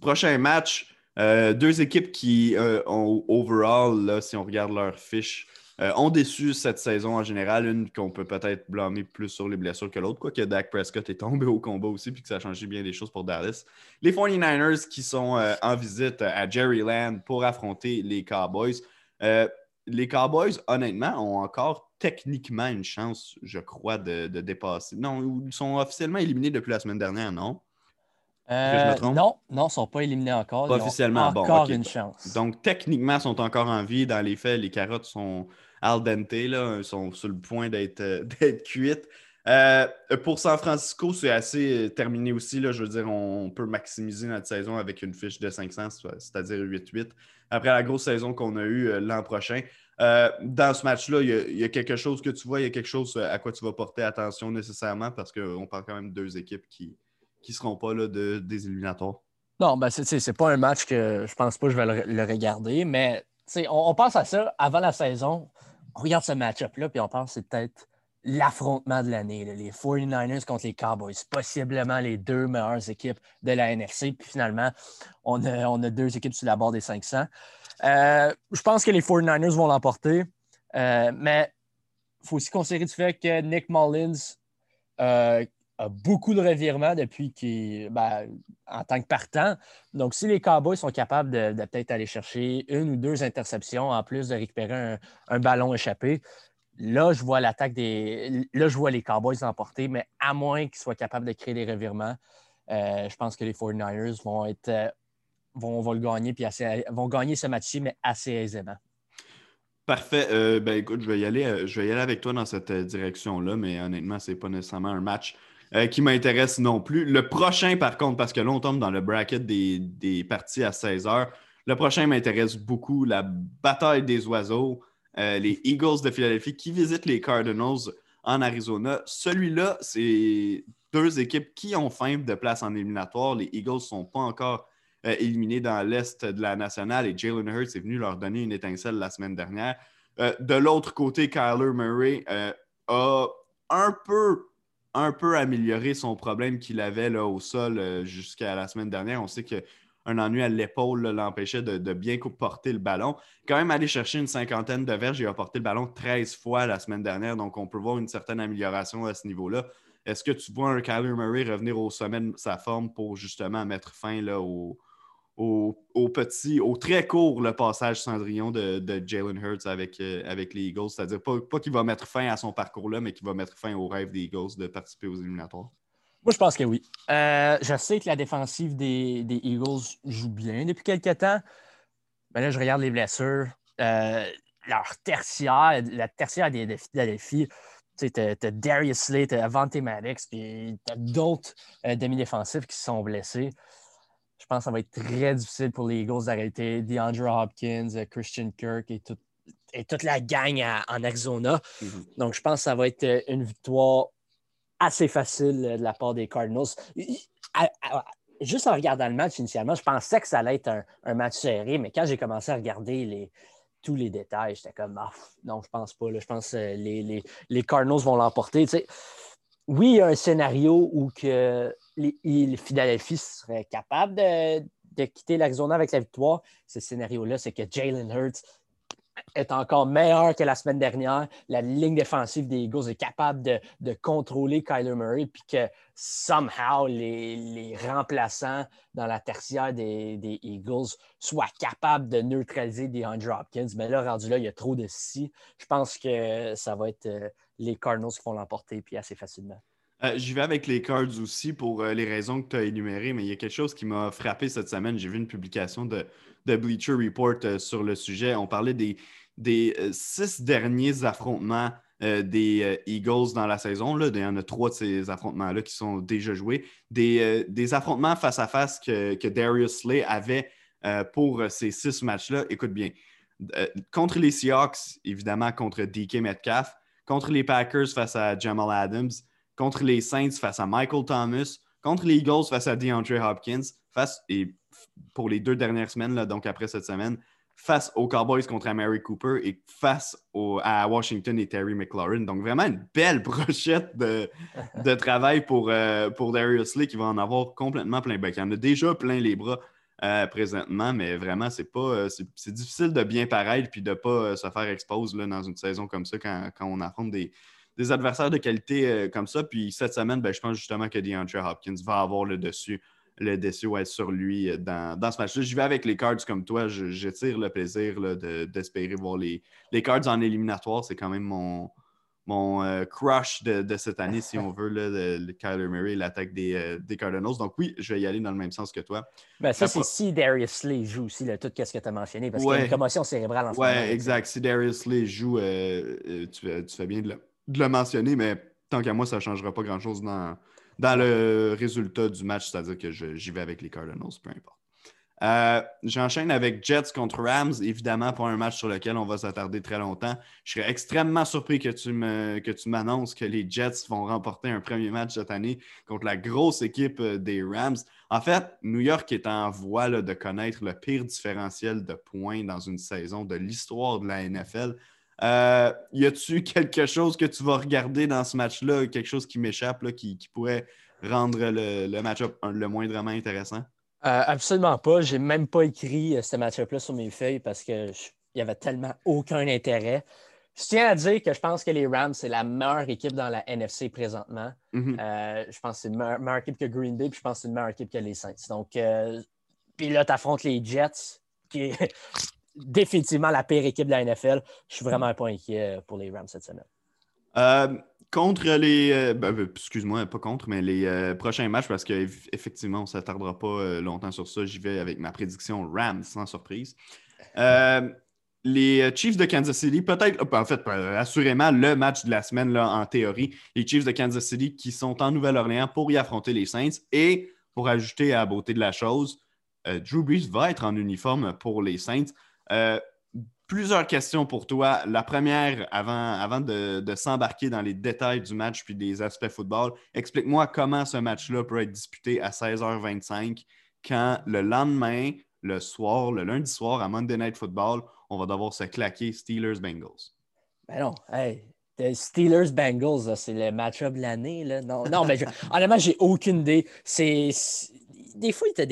prochain match, deux équipes qui euh, ont overall, si on regarde leur fiche, euh, ont déçu cette saison en général. Une qu'on peut peut-être blâmer plus sur les blessures que l'autre, quoique Dak Prescott est tombé au combat aussi, puis que ça a changé bien des choses pour Dallas. Les 49ers qui sont en visite à Jerryland pour affronter les Cowboys. les Cowboys, honnêtement, ont encore techniquement une chance, je crois, de dépasser. Non, ils sont officiellement éliminés depuis la semaine dernière, non? Euh, non, non, ils ne sont pas éliminés encore. Pas officiellement. Encore une chance. Donc, techniquement, ils sont encore en vie. Dans les faits, les carottes sont al dente, là, sont sur le point d'être euh, cuites. Euh, pour San Francisco, c'est assez terminé aussi. Là, je veux dire, on, peut maximiser notre saison avec une fiche de 500, c'est-à-dire 8-8. Après la grosse saison qu'on a eue l'an prochain, dans ce match-là, il y, a quelque chose que tu vois, il y a quelque chose à quoi tu vas porter attention nécessairement parce qu'on parle quand même de deux équipes qui, qui ne seront pas là, de, des éliminatoires? Non, ben c'est pas un match que je pense pas que je vais le, regarder, mais on, on, pense à ça avant la saison. On regarde ce match-up-là, puis on pense que c'est peut-être l'affrontement de l'année. Les 49ers contre les Cowboys, possiblement les deux meilleures équipes de la NFC. Puis finalement, on a, on a deux équipes sur la barre des 500. Euh, je pense que les 49ers vont l'emporter, euh, mais il faut aussi considérer du fait que Nick Mullins, euh, a beaucoup de revirements depuis qu'il, ben, en tant que partant. Donc, si les Cowboys sont capables de, peut-être aller chercher une ou deux interceptions en plus de récupérer un, ballon échappé, là, je vois l'attaque des. Là, je vois les Cowboys l'emporter, mais à moins qu'ils soient capables de créer des revirements, euh, je pense que les 49ers vont être. Euh, vont, le gagner, puis assez, vont gagner ce match-ci, mais assez aisément. Parfait. Euh, ben écoute, je vais y aller, je vais y aller avec toi dans cette direction-là, mais honnêtement, ce n'est pas nécessairement un match euh, qui m'intéresse non plus. Le prochain, par contre, parce que là, on tombe dans le bracket des, parties à 16 heures. Le prochain m'intéresse beaucoup, la bataille des oiseaux, euh, les Eagles de Philadelphie qui visitent les Cardinals en Arizona. Celui-là, c'est deux équipes qui ont faim de place en éliminatoire. Les Eagles ne sont pas encore euh, éliminés dans l'Est de la nationale et Jalen Hurts est venu leur donner une étincelle la semaine dernière. de l'autre côté, Kyler Murray a un peu un peu amélioré son problème qu'il avait au sol euh, jusqu'à la semaine dernière. On sait qu'un ennui à l'épaule l'empêchait de, bien porter le ballon. Quand même aller chercher une cinquantaine de verges, il a porté le ballon 13 fois la semaine dernière, donc on peut voir une certaine amélioration à ce niveau-là. Est-ce que tu vois un Kyler Murray revenir au sommet de sa forme pour justement mettre fin là, au, au, petit, au très court le passage Cendrillon de, de Jalen Hurts avec, euh, avec les Eagles. C'est-à-dire pas, pas qu'il va mettre fin à son parcours-là, mais qu'il va mettre fin au rêve des Eagles de participer aux éliminatoires. Moi, je pense que oui. Euh, je sais que la défensive des, Eagles joue bien depuis quelques temps, Mais là, je regarde les blessures. Euh, leur tertiaire, la tertiaire des, des Philadelphie, tu as, Darius Slade, tu as Avante Maddox, puis tu as d'autres demi-défensifs qui sont blessés. Je pense que ça va être très difficile pour les Eagles d'arrêter DeAndre Hopkins, euh, Christian Kirk et, et toute la gang en Arizona. Mm-hmm. Donc, je pense que ça va être une victoire assez facile de la part des Cardinals. juste en regardant le match initialement, je pensais que ça allait être un match serré, mais quand j'ai commencé à regarder les, tous les détails. J'étais comme, ah, non, je pense pas. Je pense que les, les, Cardinals vont l'emporter. oui, il y a un scénario où que les, les Philadelphie serait capable de, de quitter l'Arizona avec la victoire. Ce scénario-là, c'est que Jalen Hurts est encore meilleur que la semaine dernière. La ligne défensive des Eagles est capable de, contrôler Kyler Murray, puis que somehow les, remplaçants dans la tertiaire des, Eagles soient capables de neutraliser des Andrew Hopkins. Mais là, rendu là, il y a trop de si. Je pense que ça va être euh, les Cardinals qui vont l'emporter, assez facilement. Euh, j'y vais avec les Cards aussi pour euh, les raisons que tu as énumérées, mais il y a quelque chose qui m'a frappé cette semaine. J'ai vu une publication de, Bleacher Report euh, sur le sujet. On parlait des, six derniers affrontements des Eagles dans la saison. Là. Il y en a trois de ces affrontements-là qui sont déjà joués. Des, affrontements face à face que, que Darius Slay avait pour ces six matchs-là. Écoute bien. contre les Seahawks, évidemment, contre DK Metcalf. Contre les Packers face à Jamal Adams contre les Saints face à Michael Thomas, contre les Eagles face à DeAndre Hopkins, face, et pour les deux dernières semaines, là, donc après cette semaine, face aux Cowboys contre Mary Cooper et face à Washington et Terry McLaurin. Donc vraiment une belle brochette de, travail pour, euh, pour Darius Lee qui va en avoir complètement plein bec. Il en a déjà plein les bras euh, présentement, mais vraiment, c'est pas euh, c'est difficile de bien paraître puis de ne pas se faire expose là, dans une saison comme ça quand on affronte des, des adversaires de qualité euh, comme ça. Puis cette semaine, ben, je pense justement que DeAndre Hopkins va avoir le dessus, le dessus ouais, sur lui euh, dans, ce match-là. Je vais avec les Cards comme toi. Je, tire le plaisir d'espérer voir les, les Cards en éliminatoire. C'est quand même mon, mon euh, crush de, cette année, si on veut, le, Kyler Murray, l'attaque des, des, Cardinals. Donc oui, je vais y aller dans le même sens que toi. Ben, ça, c'est si Darius Lee joue aussi, tout ce que tu as mentionné, parce qu'il y a une commotion cérébrale en ce moment. Oui, exact. Si Darius Lee joue, tu, tu, fais bien de le de le mentionner, mais tant qu'à moi, ça ne changera pas grand-chose dans, dans le résultat du match, c'est-à-dire que j'y vais avec les Cardinals, peu importe. Euh, j'enchaîne avec Jets contre Rams, évidemment pas un match sur lequel on va s'attarder très longtemps. Je serais extrêmement surpris que tu, me, que m'annonces que les Jets vont remporter un premier match cette année contre la grosse équipe euh, des Rams. En fait, New York est en voie de connaître le pire différentiel de points dans une saison de l'histoire de la NFL. Euh, y a-tu quelque chose que tu vas regarder dans ce match-là, quelque chose qui m'échappe, qui, pourrait rendre le, match-up le moindrement intéressant? Euh, absolument pas. J'ai même pas écrit euh, ce match-up-là sur mes feuilles parce qu'il n'y avait tellement aucun intérêt. Je tiens à dire que je pense que les Rams, c'est la meilleure équipe dans la NFC présentement. Mm-hmm. je pense que c'est une meilleure, équipe que Green Bay, puis je pense que c'est une meilleure équipe que les Saints. Donc, puis là, tu affrontes les Jets, qui définitivement la pire équipe de la NFL. Je suis vraiment pas inquiet pour les Rams cette semaine. Euh, contre les. Euh, ben, ben, excuse-moi, pas contre, mais les euh, prochains matchs, parce qu'effectivement, on ne s'attardera pas longtemps sur ça. J'y vais avec ma prédiction Rams, sans surprise. les Chiefs de Kansas City, peut-être, en fait, assurément, le match de la semaine, là, en théorie. Les Chiefs de Kansas City qui sont en Nouvelle-Orléans pour y affronter les Saints. Et pour ajouter à la beauté de la chose, Drew Brees va être en uniforme pour les Saints. Euh, plusieurs questions pour toi. La première, avant, avant de, s'embarquer dans les détails du match puis des aspects football, explique-moi comment ce match-là peut être disputé à 16h25 quand le lendemain, le soir, le lundi soir, à Monday Night Football, on va devoir se claquer Steelers-Bengals. Ben non, hey, Steelers-Bengals, c'est le match-up de l'année. Non, non, mais je, honnêtement, j'ai aucune idée. C'est, des fois, il y a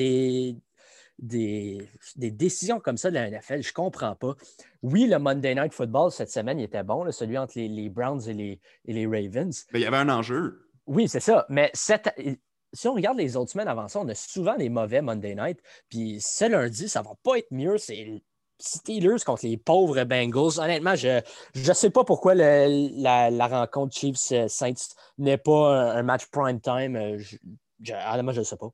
des, des, décisions comme ça de la NFL. Je ne comprends pas. Oui, le Monday Night Football cette semaine, il était bon, celui entre les, Browns et les, les, Ravens. Mais il y avait un enjeu. Oui, c'est ça. Mais si on regarde les autres semaines avant ça, on a souvent des mauvais Monday Night. Puis ce lundi, ça ne va pas être mieux. C'est Steelers contre les pauvres Bengals. Honnêtement, je ne sais pas pourquoi la, rencontre Chiefs-Saints n'est pas un, match prime time. Euh, je, honnêtement, je ne sais pas.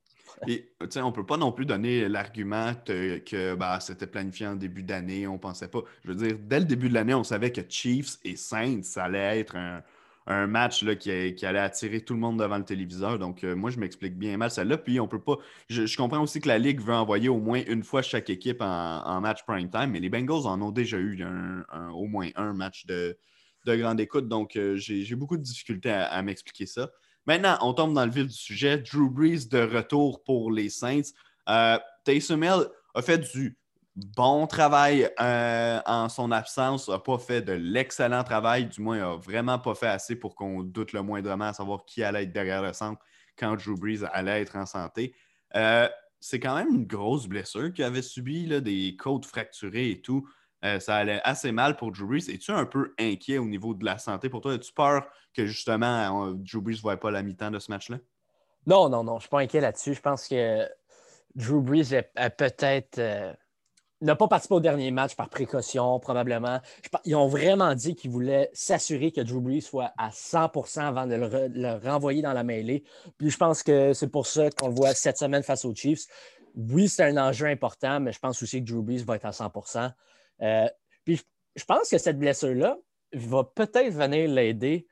Et, on peut pas non plus donner l'argument que bah, c'était planifié en début d'année, on pensait pas. Je veux dire, dès le début de l'année, on savait que Chiefs et Saints, allait être un, match là, qui, allait attirer tout le monde devant le téléviseur. Donc, euh, moi, je m'explique bien mal celle-là. Puis, on peut pas. Je, comprends aussi que la Ligue veut envoyer au moins une fois chaque équipe en, match prime time, mais les Bengals en ont déjà eu au moins un match de, grande écoute. Donc, euh, j'ai beaucoup de difficultés à m'expliquer ça. Maintenant, on tombe dans le vif du sujet. Drew Brees de retour pour les Saints. Euh, Taysom a fait du bon travail euh, en son absence, n'a pas fait de l'excellent travail, du moins, n'a vraiment pas fait assez pour qu'on doute le moindrement à savoir qui allait être derrière le centre quand Drew Brees allait être en santé. Euh, c'est quand même une grosse blessure qu'il avait subie, des côtes fracturées et tout. Euh, ça allait assez mal pour Drew Brees. Es-tu un peu inquiet au niveau de la santé pour toi? As-tu peur que justement Drew Brees ne voit pas la mi-temps de ce match-là? Non, non, non, je ne suis pas inquiet là-dessus. Je pense que Drew Brees a, peut-être. Euh, n'a pas participé au dernier match par précaution, probablement. ils ont vraiment dit qu'ils voulaient s'assurer que Drew Brees soit à 100% avant de le, renvoyer dans la mêlée. Puis je pense que c'est pour ça qu'on le voit cette semaine face aux Chiefs. Oui, c'est un enjeu important, mais je pense aussi que Drew Brees va être à 100 euh, puis je pense que cette blessure-là va peut-être venir l'aider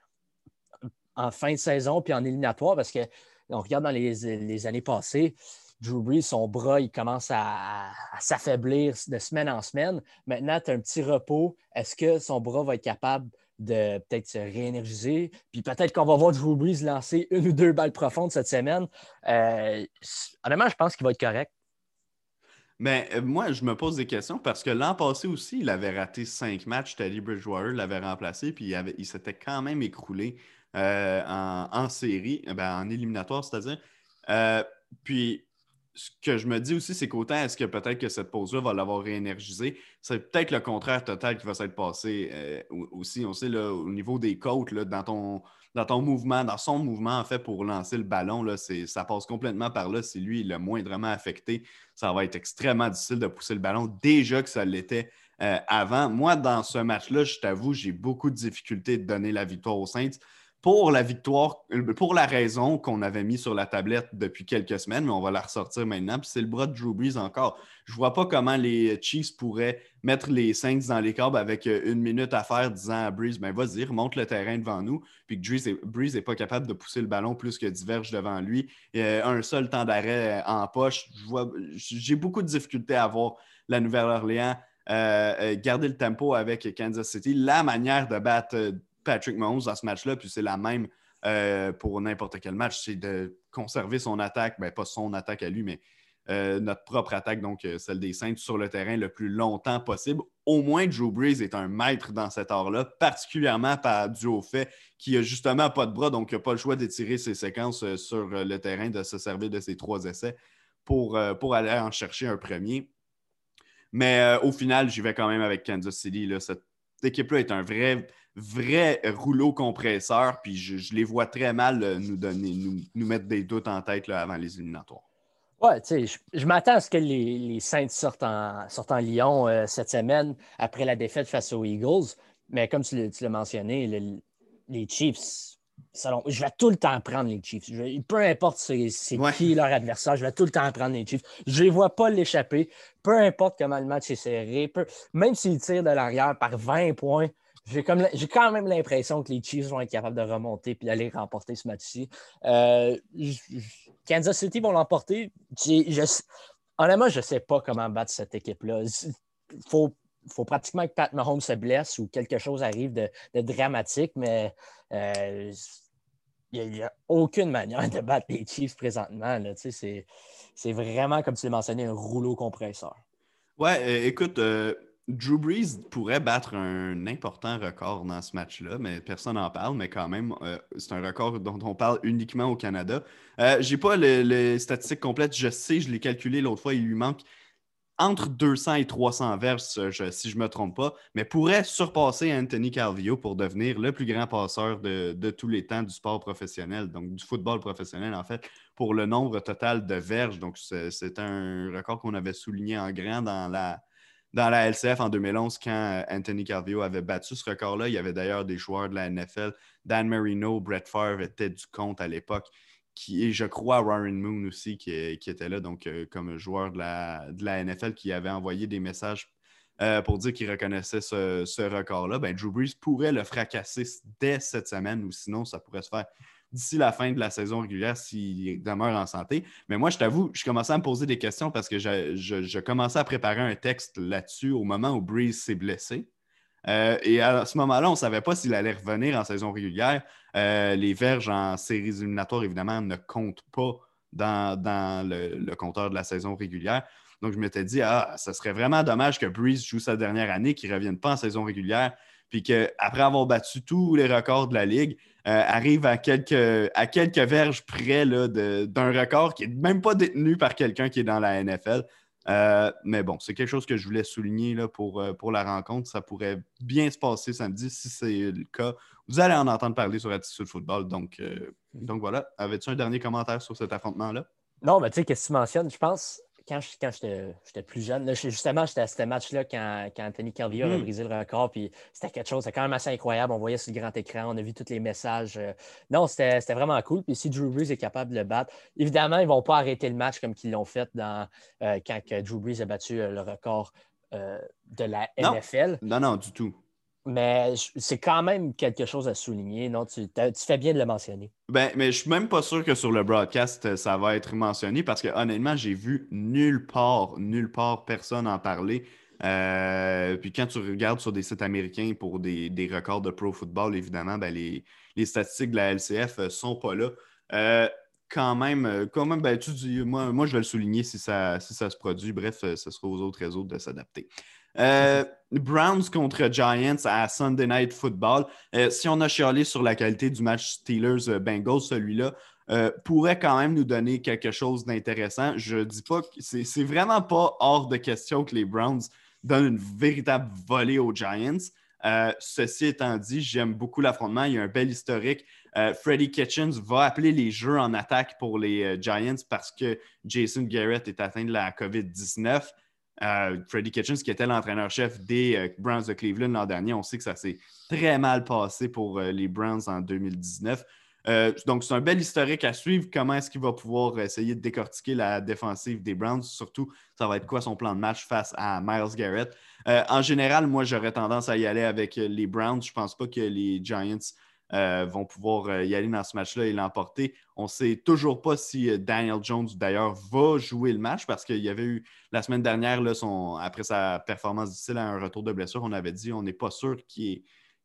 en fin de saison puis en éliminatoire parce que on regarde dans les, années passées, Drew Brees, son bras, il commence à, s'affaiblir de semaine en semaine. Maintenant, tu as un petit repos. Est-ce que son bras va être capable de peut-être se réénergiser? Puis peut-être qu'on va voir Drew Brees lancer une ou deux balles profondes cette semaine. Euh, honnêtement, je pense qu'il va être correct. Mais euh, moi, je me pose des questions parce que l'an passé aussi, il avait raté cinq matchs. Teddy Bridgewater l'avait remplacé, puis il, s'était quand même écroulé euh, en, série, euh, ben, en éliminatoire, c'est-à-dire. puis, ce que je me dis aussi, c'est qu'autant est-ce que peut-être que cette pause-là va l'avoir réénergisé, c'est peut-être le contraire total qui va s'être passé aussi. On sait, là, au niveau des côtes, dans ton dans son mouvement, en fait, pour lancer le ballon, là, ça passe complètement par là. Si lui, le moindrement affecté, ça va être extrêmement difficile de pousser le ballon, déjà que ça l'était euh, avant. Moi, dans ce match-là, je t'avoue, j'ai beaucoup de difficultés de donner la victoire aux Saints pour la victoire, euh, pour la raison qu'on avait mis sur la tablette depuis quelques semaines, mais on va la ressortir maintenant. Puis c'est le bras de Drew Brees encore. Je ne vois pas comment les Chiefs pourraient mettre les Saints dans les câbles avec euh, une minute à faire, disant à Brees ben vas-y, remonte le terrain devant nous. Puis que Brees n'est pas capable de pousser le ballon plus que diverge devant lui. un seul temps d'arrêt euh, en poche. J'ai beaucoup de difficultés à voir la Nouvelle-Orléans. garder le tempo avec Kansas City. La manière de battre Patrick Mahomes dans ce match-là, puis c'est la même euh, pour n'importe quel match, c'est de conserver son attaque, ben, pas son attaque à lui, mais euh, notre propre attaque, donc euh, celle des Saints, sur le terrain le plus longtemps possible. Au moins, Drew Brees est un maître dans cet art-là, particulièrement par, dû au fait qu'il n'a justement pas de bras, donc il n'a pas le choix d'étirer ses séquences sur le terrain, de se servir de ses trois essais pour, pour aller en chercher un premier. Mais au final, j'y vais quand même avec Kansas City. Cette équipe-là est un vrai vrai rouleau compresseur, puis je, les vois très mal euh, nous donner, nous, mettre des doutes en tête avant les éliminatoires. Ouais, tu sais, je, m'attends à ce que les, Saints sortent en, sortent en Lyon euh, cette semaine après la défaite face aux Eagles. Mais comme tu l'as mentionné, les Chiefs, je vais tout le temps prendre les Chiefs. peu importe c'est qui leur adversaire, je vais tout le temps prendre les Chiefs. Je ne les vois pas l'échapper. Peu importe comment le match est serré, même s'ils tirent de l'arrière par 20 points, j'ai, quand même l'impression que les Chiefs vont être capables de remonter et d'aller remporter ce match-ci. Euh, Kansas City vont l'emporter. honnêtement, je ne sais pas comment battre cette équipe-là. Il faut, pratiquement que Pat Mahomes se blesse ou quelque chose arrive de, dramatique, mais euh, il n'y a, aucune manière de battre les Chiefs présentement. c'est, vraiment, comme tu l'as mentionné, un rouleau compresseur. Ouais, euh, écoute, Drew Brees pourrait battre un important record dans ce match-là, mais personne n'en parle, mais quand même, euh, c'est un record dont on parle uniquement au Canada. Euh, Je n'ai pas les statistiques complètes, je sais, je l'ai calculé l'autre fois, il lui manque entre 200 et 300 verses, si je ne me trompe pas, mais pourrait surpasser Anthony Calvillo pour devenir le plus grand passeur de, de, tous les temps du sport professionnel, donc du football professionnel en fait, pour le nombre total de verges. Donc c'est un record qu'on avait souligné en grand dans la dans la LCF en 2011 quand euh, Anthony Carvio avait battu ce record-là. Il y avait d'ailleurs des joueurs de la NFL, Dan Marino, Brett Favre étaient du compte à l'époque, et je crois Warren Moon aussi qui, était là, donc comme joueur de la, NFL qui avait envoyé des messages pour dire qu'il reconnaissait ce, ce record-là, ben, Drew Brees pourrait le fracasser dès cette semaine ou sinon ça pourrait se faire d'ici la fin de la saison régulière s'il demeure en santé. Mais moi, je t'avoue, je commençais à me poser des questions parce que je, commençais à préparer un texte là-dessus au moment où Breeze s'est blessé. Euh, et à ce moment-là, on ne savait pas s'il allait revenir en saison régulière. Euh, les verges en séries éliminatoires, évidemment, ne comptent pas dans, le, compteur de la saison régulière. Donc, je m'étais dit, ah, ça serait vraiment dommage que Breeze joue sa dernière année, qu'il ne revienne pas en saison régulière, puis qu'après avoir battu tous les records de la Ligue, arrive à quelques, à verges près d'un record qui n'est même pas détenu par quelqu'un qui est dans la NFL. Euh, mais bon, c'est quelque chose que je voulais souligner euh, pour la rencontre. Ça pourrait bien se passer samedi si c'est le cas. Vous allez en entendre parler sur Attitude Football. Donc, donc voilà. Avais-tu un dernier commentaire sur cet affrontement-là? Non, mais tu sais, qu'est-ce que tu? Je pense? Quand, j'étais plus jeune, justement, j'étais à ce match-là quand, Anthony Calvillo a hmm. brisé le record. Puis c'était quelque chose, c'était quand même assez incroyable. On voyait sur le grand écran, on a vu tous les messages. Euh. non, c'était vraiment cool. Puis si Drew Brees est capable de le battre, évidemment, ils ne vont pas arrêter le match comme ils l'ont fait dans, euh, quand Drew Brees a battu euh, le record de la NFL. Non, non, du tout. Mais c'est quand même quelque chose à souligner, non? Tu, fais bien de le mentionner. Ben, mais je suis même pas sûr que sur le broadcast, euh, ça va être mentionné parce que honnêtement, j'ai vu nulle part, nulle part personne en parler. Euh, puis quand tu regardes sur des sites américains pour des, records de pro football, évidemment, ben les, statistiques de la LCF euh, sont pas là. quand même, quand même ben, tu dis, moi, moi, je vais le souligner si ça, si ça se produit. Bref, ce sera aux autres réseaux de s'adapter. Euh, Browns contre Giants à Sunday Night Football. Euh, si on a chialé sur la qualité du match Steelers-Bengals, celui-là euh, pourrait quand même nous donner quelque chose d'intéressant. Je dis pas que c'est vraiment pas hors de question que les Browns donnent une véritable volée aux Giants. ceci étant dit, j'aime beaucoup l'affrontement. Il y a un bel historique. Freddie Kitchens va appeler les jeux en attaque pour les Giants parce que Jason Garrett est atteint de la COVID-19. Euh, Freddie Kitchens, qui était l'entraîneur-chef des euh, Browns de Cleveland l'an dernier, on sait que ça s'est très mal passé pour euh, les Browns en 2019. donc, c'est un bel historique à suivre. Comment est-ce qu'il va pouvoir essayer de décortiquer la défensive des Browns? Surtout, ça va être quoi son plan de match face à Miles Garrett? en général, moi, j'aurais tendance à y aller avec les Browns. Je ne pense pas que les Giants euh, vont pouvoir euh, y aller dans ce match-là et l'emporter. On ne sait toujours pas si euh, Daniel Jones, d'ailleurs, va jouer le match parce qu'il y avait eu la semaine dernière, là, son, après sa performance difficile à un retour de blessure, on avait dit on n'est pas sûr qu'il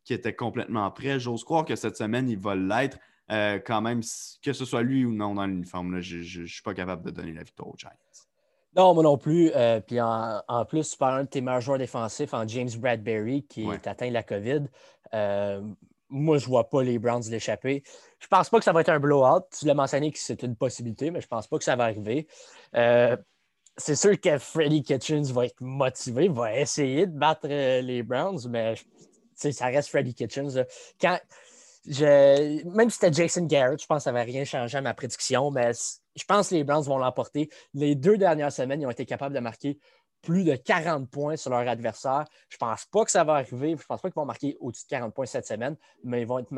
était complètement prêt. J'ose croire que cette semaine, il va l'être. quand même, que ce soit lui ou non dans l'uniforme, je ne suis pas capable de donner la victoire aux Giants. Non, moi non plus. puis en, plus, par un de tes meilleurs joueurs défensifs, en James Bradbury, qui est atteint de la COVID, moi, je ne vois pas les Browns l'échapper. Je ne pense pas que ça va être un blowout. Tu l'as mentionné que c'est une possibilité, mais je ne pense pas que ça va arriver. Euh, c'est sûr que Freddie Kitchens va être motivé, va essayer de battre euh, les Browns, mais ça reste Freddie Kitchens. Quand même si c'était Jason Garrett, je pense que ça ne va rien changer à ma prédiction, mais je pense que les Browns vont l'emporter. Les deux dernières semaines, ils ont été capables de marquer plus de 40 points sur leur adversaire. Je ne pense pas que ça va arriver. Je ne pense pas qu'ils vont marquer au-dessus de 40 points cette semaine, mais ils vont être,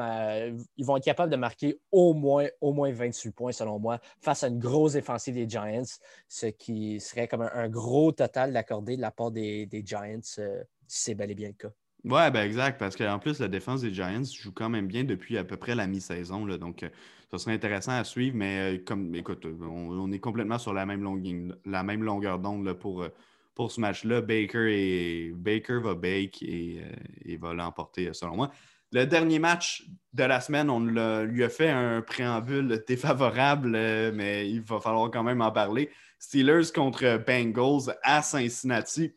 ils vont être capables de marquer au moins, au moins 28 points, selon moi, face à une grosse défensive des Giants, ce qui serait comme un, gros total d'accordé de la part des, Giants, euh, si c'est bel et bien le cas. Oui, ben exact, parce qu'en plus, la défense des Giants joue quand même bien depuis à peu près la mi-saison. Donc, euh, ça serait intéressant à suivre, mais euh, comme écoute, on, est complètement sur la même, longueur, la même longueur d'onde pour pour ce match-là. Baker, et, Baker va bake et, euh, va l'emporter, selon moi. Le dernier match de la semaine, on lui a fait un préambule défavorable, euh, mais il va falloir quand même en parler. Steelers contre Bengals à Cincinnati.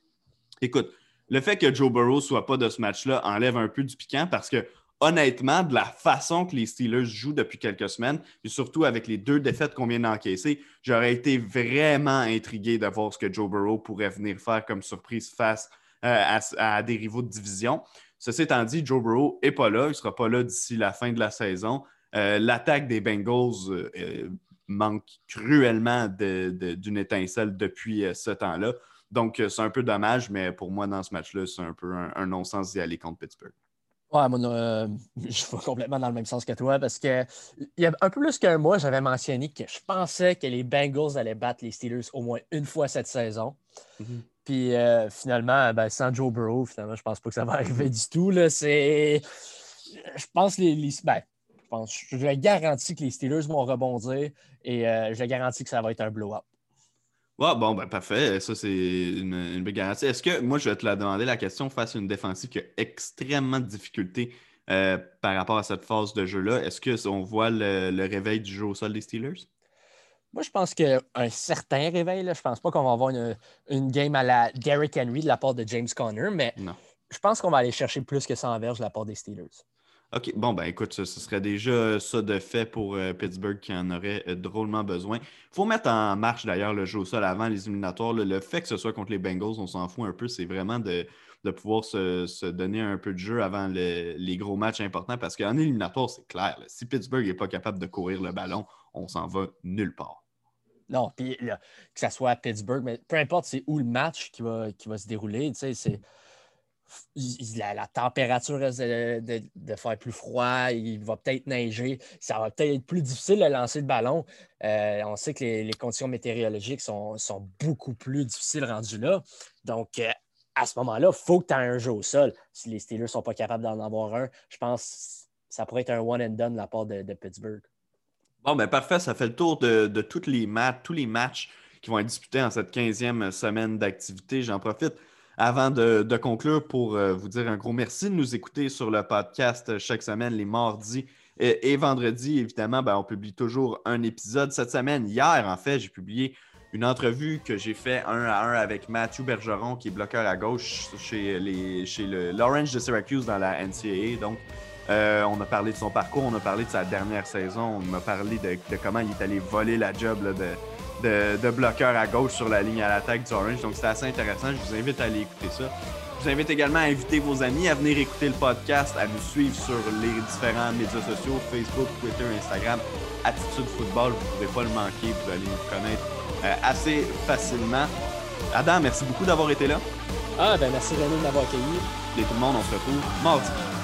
Écoute, le fait que Joe Burrow soit pas de ce match-là enlève un peu du piquant parce que honnêtement, de la façon que les Steelers jouent depuis quelques semaines, et surtout avec les deux défaites qu'on vient d'encaisser, j'aurais été vraiment intrigué de voir ce que Joe Burrow pourrait venir faire comme surprise face euh, à, des rivaux de division. Ceci étant dit, Joe Burrow n'est pas là. Il ne sera pas là d'ici la fin de la saison. Euh, l'attaque des Bengals euh, manque cruellement d'une étincelle depuis ce temps-là. Donc, c'est un peu dommage, mais pour moi, dans ce match-là, c'est un peu un non-sens d'y aller contre Pittsburgh. Ouais, moi, euh, je vais complètement dans le même sens que toi parce que il y a un peu plus qu'un mois, j'avais mentionné que je pensais que les Bengals allaient battre les Steelers au moins une fois cette saison. Mhm. Puis euh, finalement, ben, sans Joe Burrow, finalement, je pense pas que ça va arriver du tout. C'est. Je pense les. les... Ben, je pense, je garantis que les Steelers vont rebondir et euh, je garantis que ça va être un blow-up. Ouais, bon, ben parfait. Ça, c'est une, une belle garantie. Est-ce que, moi, je vais te la demander la question face à une défensive qui a extrêmement de difficultés euh, par rapport à cette phase de jeu-là. Est-ce qu'on voit le, réveil du jeu au sol des Steelers? Moi, je pense qu'un certain réveil, là, je pense pas qu'on va avoir une, game à la Derrick Henry de la part de James Conner, mais je pense qu'on va aller chercher plus que 100 verges de la part des Steelers. OK, bon, ben écoute, ce, serait déjà ça de fait pour euh, Pittsburgh qui en aurait euh, drôlement besoin. Il faut mettre en marche d'ailleurs le jeu au sol avant les éliminatoires. Le, fait que ce soit contre les Bengals, on s'en fout un peu, c'est vraiment de, pouvoir se, donner un peu de jeu avant les gros matchs importants parce qu'en éliminatoire, c'est clair. si Pittsburgh n'est pas capable de courir le ballon, on s'en va nulle part. Non, puis que ce soit à Pittsburgh, mais peu importe c'est où le match qui va, qui va se dérouler, tu sais, c'est la, température reste de, faire plus froid, il va peut-être neiger, ça va peut-être être plus difficile de lancer le ballon. Euh, on sait que les, conditions météorologiques sont, beaucoup plus difficiles rendues là. Donc, euh, à ce moment-là, il faut que tu aies un jeu au sol. Si les Steelers ne sont pas capables d'en avoir un, je pense que ça pourrait être un one and done de la part de, Pittsburgh. Bon, ben parfait, ça fait le tour de, toutes les tous les matchs qui vont être disputés en cette 15e semaine d'activité. J'en profite avant de, conclure, pour euh, vous dire un gros merci de nous écouter sur le podcast chaque semaine, les mardis et, vendredis. Évidemment, ben, on publie toujours un épisode. Cette semaine, hier, en fait, j'ai publié une entrevue que j'ai fait un à un avec Matthew Bergeron, qui est bloqueur à gauche chez, les, chez le l'Orange de Syracuse dans la NCAA. Donc, euh, on a parlé de son parcours, on a parlé de sa dernière saison, on a parlé de, comment il est allé voler la job de, de, bloqueurs à gauche sur la ligne à l'attaque du Orange. Donc, c'est assez intéressant. Je vous invite à aller écouter ça. Je vous invite également à inviter vos amis à venir écouter le podcast, à nous suivre sur les différents médias sociaux, Facebook, Twitter, Instagram, Attitude Football. Vous ne pourrez pas le manquer. Vous allez nous connaître euh, assez facilement. Adam, merci beaucoup d'avoir été là. Ah, ben merci René de m'avoir accueilli. Et tout le monde, on se retrouve mardi.